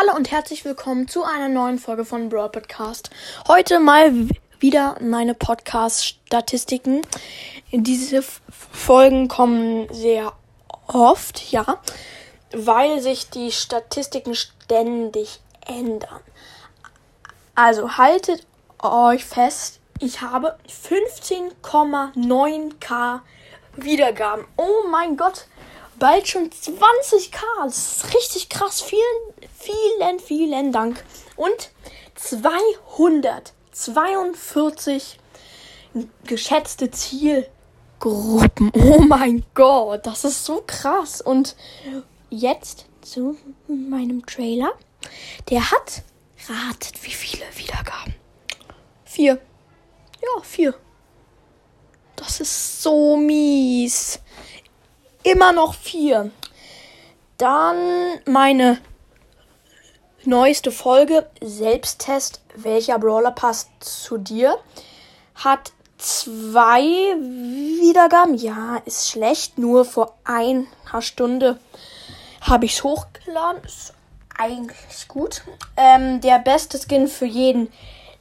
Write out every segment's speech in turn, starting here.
Hallo und herzlich willkommen zu einer neuen Folge von Brawl Podcast. Heute mal wieder meine Podcast-Statistiken. Diese Folgen kommen sehr oft, ja, weil sich die Statistiken ständig ändern. Also haltet euch fest, ich habe 15,9k Wiedergaben. Oh mein Gott, bald schon 20k. Das ist richtig krass. Vielen, vielen, vielen Dank. Und 242 geschätzte Zielgruppen. Oh mein Gott, das ist so krass. Und jetzt zu meinem Trailer. Der hat, ratet, wie viele Wiedergaben? Vier. Ja, vier. Das ist so mies immer noch vier. Dann meine neueste Folge, Selbsttest, welcher Brawler passt zu dir, hat zwei Wiedergaben. Ja, ist schlecht. Nur vor einer Stunde habe ich es hochgeladen. Ist eigentlich gut. Ähm, der beste Skin für jeden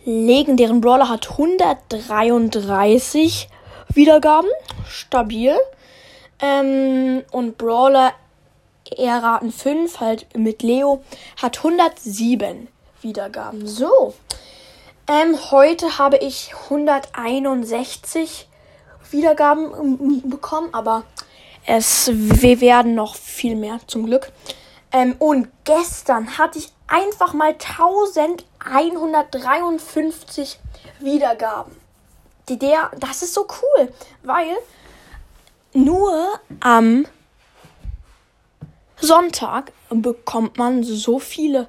legendären Brawler hat 133 Wiedergaben. Stabil. Ähm, und Brawler Erraten 5, halt mit Leo, hat 107 Wiedergaben. So. Ähm, heute habe ich 161 Wiedergaben ähm, bekommen, aber es wir werden noch viel mehr zum Glück. Ähm, und gestern hatte ich einfach mal 1153 Wiedergaben. Der, das ist so cool, weil nur am Sonntag bekommt man so viele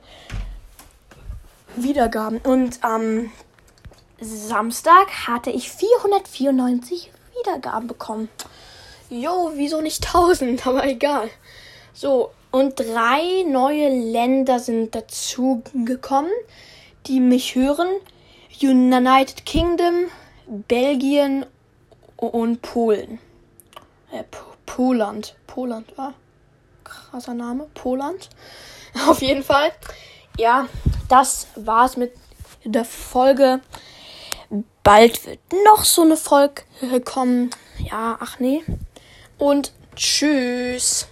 Wiedergaben. Und am Samstag hatte ich 494 Wiedergaben bekommen. Jo, wieso nicht 1000? Aber egal. So, und drei neue Länder sind dazu gekommen, die mich hören. United Kingdom, Belgien und Polen. Äh, Poland. Poland, ah. Krasser Name. Poland. Auf jeden Fall. Ja, das war's mit der Folge. Bald wird noch so eine Folge kommen. Ja, ach nee. Und tschüss.